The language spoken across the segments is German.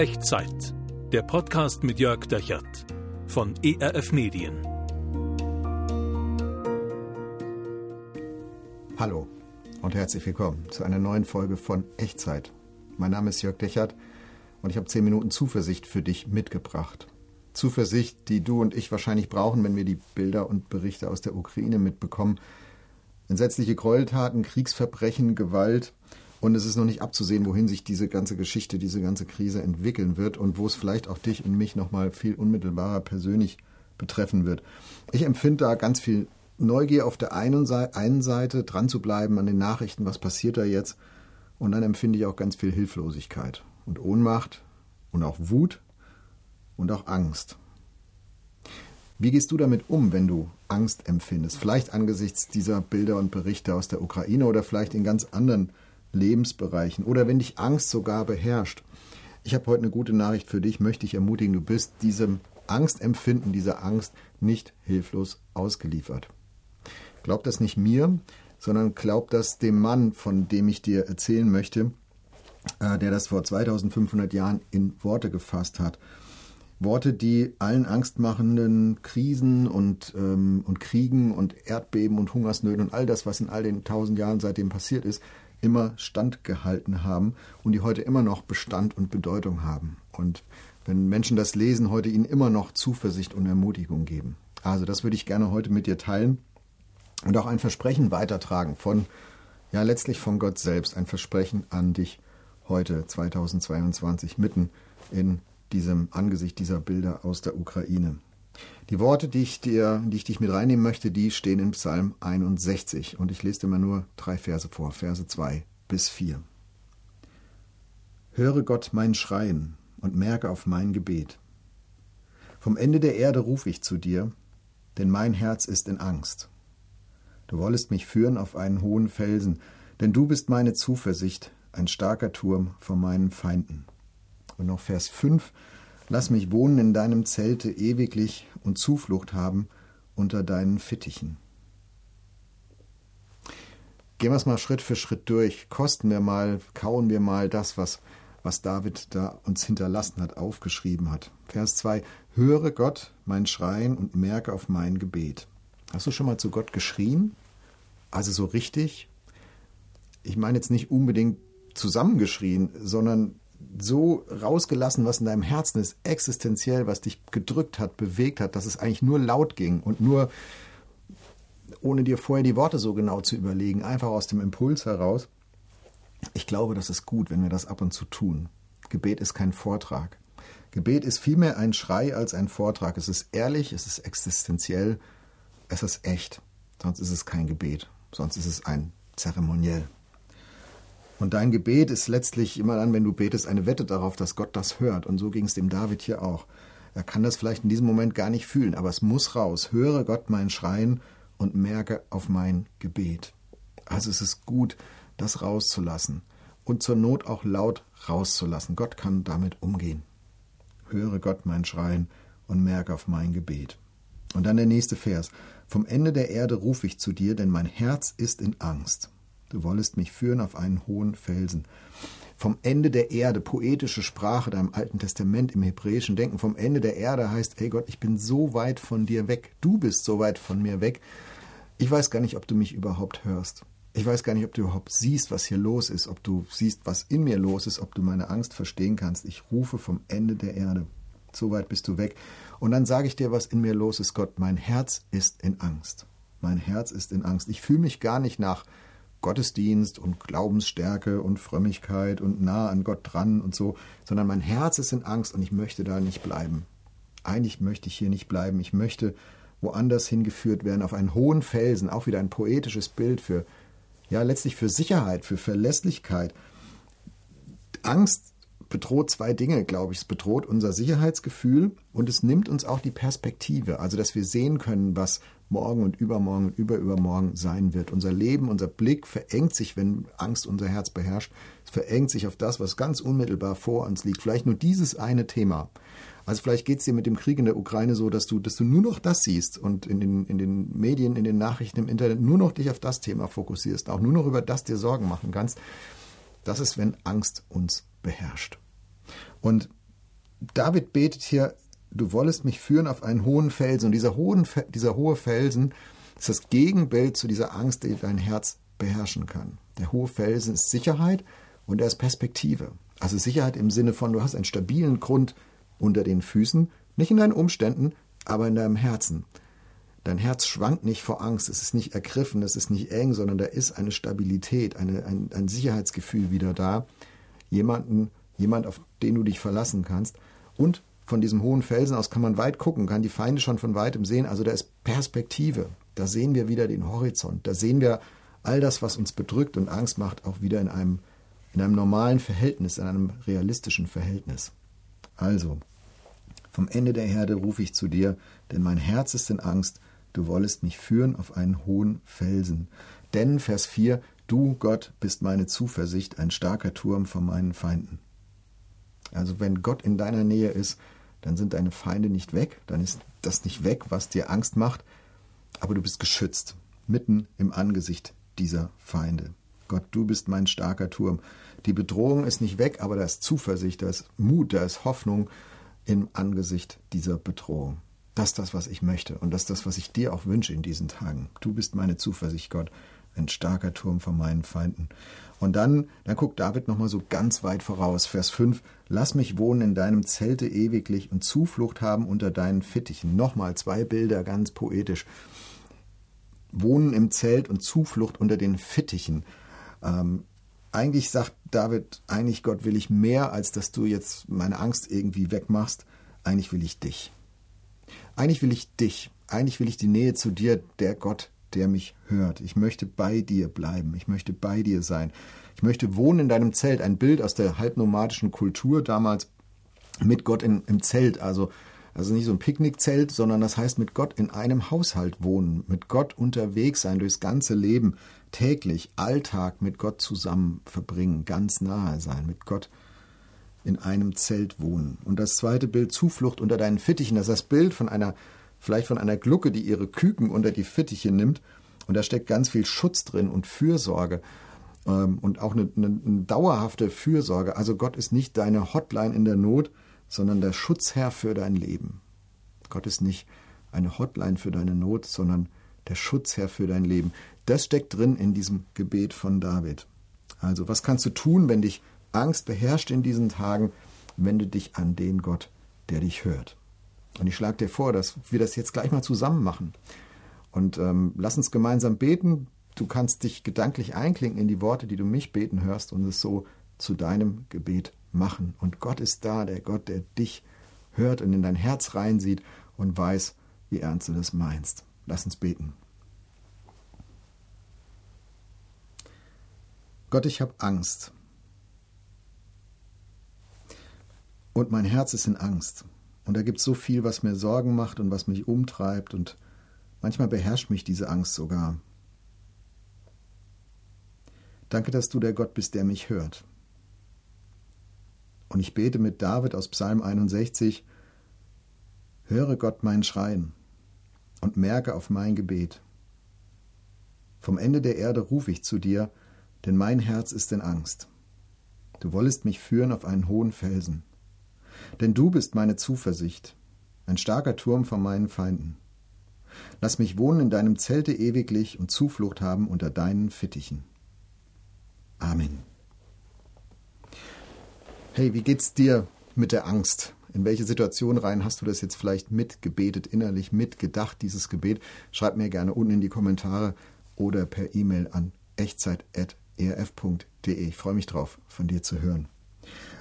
Echtzeit. Der Podcast mit Jörg Dechert von ERF Medien. Hallo und herzlich willkommen zu einer neuen Folge von Echtzeit. Mein Name ist Jörg Dechert und ich habe zehn Minuten Zuversicht für dich mitgebracht. Zuversicht, die du und ich wahrscheinlich brauchen, wenn wir die Bilder und Berichte aus der Ukraine mitbekommen. Entsetzliche Gräueltaten, Kriegsverbrechen, Gewalt. Und es ist noch nicht abzusehen, wohin sich diese ganze Geschichte, diese ganze Krise entwickeln wird und wo es vielleicht auch dich und mich nochmal viel unmittelbarer persönlich betreffen wird. Ich empfinde da ganz viel Neugier auf der einen Seite, dran zu bleiben an den Nachrichten, was passiert da jetzt. Und dann empfinde ich auch ganz viel Hilflosigkeit und Ohnmacht und auch Wut und auch Angst. Wie gehst du damit um, wenn du Angst empfindest? Vielleicht angesichts dieser Bilder und Berichte aus der Ukraine oder vielleicht in ganz anderen Lebensbereichen oder wenn dich Angst sogar beherrscht. Ich habe heute eine gute Nachricht für dich, möchte ich ermutigen, du bist diesem Angstempfinden, dieser Angst nicht hilflos ausgeliefert. Glaub das nicht mir, sondern glaub das dem Mann, von dem ich dir erzählen möchte, äh, der das vor 2500 Jahren in Worte gefasst hat. Worte, die allen angstmachenden Krisen und, ähm, und Kriegen und Erdbeben und Hungersnöten und all das, was in all den tausend Jahren seitdem passiert ist, immer standgehalten haben und die heute immer noch Bestand und Bedeutung haben. Und wenn Menschen das lesen, heute ihnen immer noch Zuversicht und Ermutigung geben. Also das würde ich gerne heute mit dir teilen und auch ein Versprechen weitertragen von, ja letztlich von Gott selbst, ein Versprechen an dich heute 2022 mitten in diesem Angesicht dieser Bilder aus der Ukraine. Die Worte, die ich, dir, die ich dich mit reinnehmen möchte, die stehen in Psalm 61 und ich lese dir mal nur drei Verse vor, Verse 2 bis 4. Höre Gott mein Schreien und merke auf mein Gebet. Vom Ende der Erde rufe ich zu dir, denn mein Herz ist in Angst. Du wollest mich führen auf einen hohen Felsen, denn du bist meine Zuversicht, ein starker Turm vor meinen Feinden. Und noch Vers 5. Lass mich wohnen in deinem Zelte ewiglich und Zuflucht haben unter deinen Fittichen. Gehen wir es mal Schritt für Schritt durch. Kosten wir mal, kauen wir mal das, was, was David da uns hinterlassen hat, aufgeschrieben hat. Vers 2. Höre Gott mein Schreien und merke auf mein Gebet. Hast du schon mal zu Gott geschrien? Also so richtig? Ich meine jetzt nicht unbedingt zusammengeschrien, sondern so rausgelassen, was in deinem Herzen ist, existenziell, was dich gedrückt hat, bewegt hat, dass es eigentlich nur laut ging und nur ohne dir vorher die Worte so genau zu überlegen, einfach aus dem Impuls heraus. Ich glaube, das ist gut, wenn wir das ab und zu tun. Gebet ist kein Vortrag. Gebet ist vielmehr ein Schrei als ein Vortrag. Es ist ehrlich, es ist existenziell, es ist echt. Sonst ist es kein Gebet, sonst ist es ein Zeremoniell. Und dein Gebet ist letztlich immer dann, wenn du betest, eine Wette darauf, dass Gott das hört. Und so ging es dem David hier auch. Er kann das vielleicht in diesem Moment gar nicht fühlen, aber es muss raus. Höre Gott mein Schreien und merke auf mein Gebet. Also es ist gut, das rauszulassen und zur Not auch laut rauszulassen. Gott kann damit umgehen. Höre Gott mein Schreien und merke auf mein Gebet. Und dann der nächste Vers. Vom Ende der Erde rufe ich zu dir, denn mein Herz ist in Angst. Du wollest mich führen auf einen hohen Felsen. Vom Ende der Erde, poetische Sprache da im Alten Testament, im hebräischen Denken, vom Ende der Erde heißt, ey Gott, ich bin so weit von dir weg. Du bist so weit von mir weg. Ich weiß gar nicht, ob du mich überhaupt hörst. Ich weiß gar nicht, ob du überhaupt siehst, was hier los ist, ob du siehst, was in mir los ist, ob du meine Angst verstehen kannst. Ich rufe vom Ende der Erde. So weit bist du weg. Und dann sage ich dir, was in mir los ist, Gott. Mein Herz ist in Angst. Mein Herz ist in Angst. Ich fühle mich gar nicht nach Gottesdienst und Glaubensstärke und Frömmigkeit und nah an Gott dran und so, sondern mein Herz ist in Angst und ich möchte da nicht bleiben. Eigentlich möchte ich hier nicht bleiben. Ich möchte woanders hingeführt werden, auf einen hohen Felsen, auch wieder ein poetisches Bild für, ja, letztlich für Sicherheit, für Verlässlichkeit. Angst bedroht zwei Dinge, glaube ich. Es bedroht unser Sicherheitsgefühl und es nimmt uns auch die Perspektive, also dass wir sehen können, was morgen und übermorgen und überübermorgen sein wird. Unser Leben, unser Blick verengt sich, wenn Angst unser Herz beherrscht. Es verengt sich auf das, was ganz unmittelbar vor uns liegt. Vielleicht nur dieses eine Thema. Also vielleicht geht es dir mit dem Krieg in der Ukraine so, dass du, dass du nur noch das siehst und in den, in den Medien, in den Nachrichten, im Internet nur noch dich auf das Thema fokussierst, auch nur noch über das dir Sorgen machen kannst. Das ist, wenn Angst uns beherrscht. Und David betet hier, du wollest mich führen auf einen hohen Felsen. Und dieser, hohen, dieser hohe Felsen ist das Gegenbild zu dieser Angst, die dein Herz beherrschen kann. Der hohe Felsen ist Sicherheit und er ist Perspektive. Also Sicherheit im Sinne von, du hast einen stabilen Grund unter den Füßen, nicht in deinen Umständen, aber in deinem Herzen. Dein Herz schwankt nicht vor Angst, es ist nicht ergriffen, es ist nicht eng, sondern da ist eine Stabilität, eine, ein, ein Sicherheitsgefühl wieder da. Jemanden, jemand, auf den du dich verlassen kannst. Und von diesem hohen Felsen aus kann man weit gucken, kann die Feinde schon von weitem sehen. Also da ist Perspektive. Da sehen wir wieder den Horizont. Da sehen wir all das, was uns bedrückt und Angst macht, auch wieder in einem, in einem normalen Verhältnis, in einem realistischen Verhältnis. Also, vom Ende der Herde rufe ich zu dir, denn mein Herz ist in Angst, du wollest mich führen auf einen hohen Felsen. Denn, Vers 4, du, Gott, bist meine Zuversicht, ein starker Turm vor meinen Feinden. Also wenn Gott in deiner Nähe ist, dann sind deine Feinde nicht weg, dann ist das nicht weg, was dir Angst macht, aber du bist geschützt, mitten im Angesicht dieser Feinde. Gott, du bist mein starker Turm. Die Bedrohung ist nicht weg, aber da ist Zuversicht, da ist Mut, da ist Hoffnung im Angesicht dieser Bedrohung. Das ist das, was ich möchte und das ist das, was ich dir auch wünsche in diesen Tagen. Du bist meine Zuversicht, Gott, ein starker Turm vor meinen Feinden. Und dann, dann guckt David nochmal so ganz weit voraus. Vers 5. Lass mich wohnen in deinem Zelte ewiglich und Zuflucht haben unter deinen Fittichen. Nochmal zwei Bilder, ganz poetisch. Wohnen im Zelt und Zuflucht unter den Fittichen. Ähm, eigentlich sagt David, eigentlich Gott will ich mehr, als dass du jetzt meine Angst irgendwie wegmachst. Eigentlich will ich dich. Eigentlich will ich dich. Eigentlich will ich die Nähe zu dir, der Gott, der mich hört. Ich möchte bei dir bleiben. Ich möchte bei dir sein. Ich möchte wohnen in deinem Zelt. Ein Bild aus der halbnomadischen Kultur damals mit Gott in, im Zelt. Also, also nicht so ein Picknickzelt, sondern das heißt mit Gott in einem Haushalt wohnen. Mit Gott unterwegs sein durchs ganze Leben. Täglich, Alltag mit Gott zusammen verbringen. Ganz nahe sein. Mit Gott in einem Zelt wohnen. Und das zweite Bild, Zuflucht unter deinen Fittichen. Das ist das Bild von einer vielleicht von einer Glucke, die ihre Küken unter die Fittiche nimmt. Und da steckt ganz viel Schutz drin und Fürsorge ähm, und auch eine, eine, eine dauerhafte Fürsorge. Also Gott ist nicht deine Hotline in der Not, sondern der Schutzherr für dein Leben. Gott ist nicht eine Hotline für deine Not, sondern der Schutzherr für dein Leben. Das steckt drin in diesem Gebet von David. Also, was kannst du tun, wenn dich Angst beherrscht in diesen Tagen? Wende dich an den Gott, der dich hört. Und ich schlage dir vor, dass wir das jetzt gleich mal zusammen machen. Und ähm, lass uns gemeinsam beten. Du kannst dich gedanklich einklinken in die Worte, die du mich beten hörst und es so zu deinem Gebet machen. Und Gott ist da, der Gott, der dich hört und in dein Herz reinsieht und weiß, wie ernst du das meinst. Lass uns beten. Gott, ich habe Angst. Und mein Herz ist in Angst. Und da gibt es so viel, was mir Sorgen macht und was mich umtreibt und manchmal beherrscht mich diese Angst sogar. Danke, dass du der Gott bist, der mich hört. Und ich bete mit David aus Psalm 61, Höre Gott mein Schreien und merke auf mein Gebet. Vom Ende der Erde rufe ich zu dir, denn mein Herz ist in Angst. Du wollest mich führen auf einen hohen Felsen. Denn du bist meine Zuversicht, ein starker Turm vor meinen Feinden. Lass mich wohnen in deinem Zelte ewiglich und Zuflucht haben unter deinen Fittichen. Amen. Hey, wie geht's dir mit der Angst? In welche Situation rein hast du das jetzt vielleicht mitgebetet, innerlich mitgedacht, dieses Gebet? Schreib mir gerne unten in die Kommentare oder per E-Mail an echtzeit.erf.de. Ich freue mich drauf, von dir zu hören.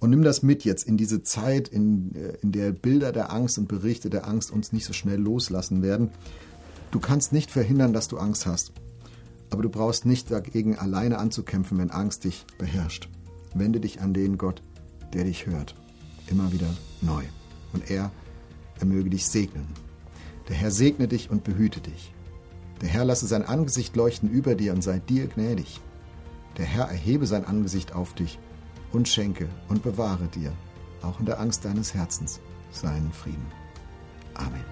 Und nimm das mit jetzt in diese Zeit, in, äh, in der Bilder der Angst und Berichte der Angst uns nicht so schnell loslassen werden. Du kannst nicht verhindern, dass du Angst hast. Aber du brauchst nicht dagegen alleine anzukämpfen, wenn Angst dich beherrscht. Wende dich an den Gott, der dich hört. Immer wieder neu. Und er, er möge dich segnen. Der Herr segne dich und behüte dich. Der Herr lasse sein Angesicht leuchten über dir und sei dir gnädig. Der Herr erhebe sein Angesicht auf dich und schenke und bewahre dir, auch in der Angst deines Herzens, seinen Frieden. Amen.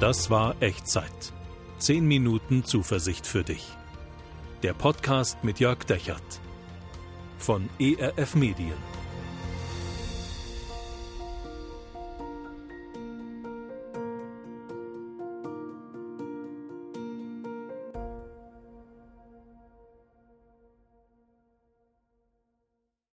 Das war Echtzeit. Zehn Minuten Zuversicht für dich. Der Podcast mit Jörg Dechert von ERF Medien.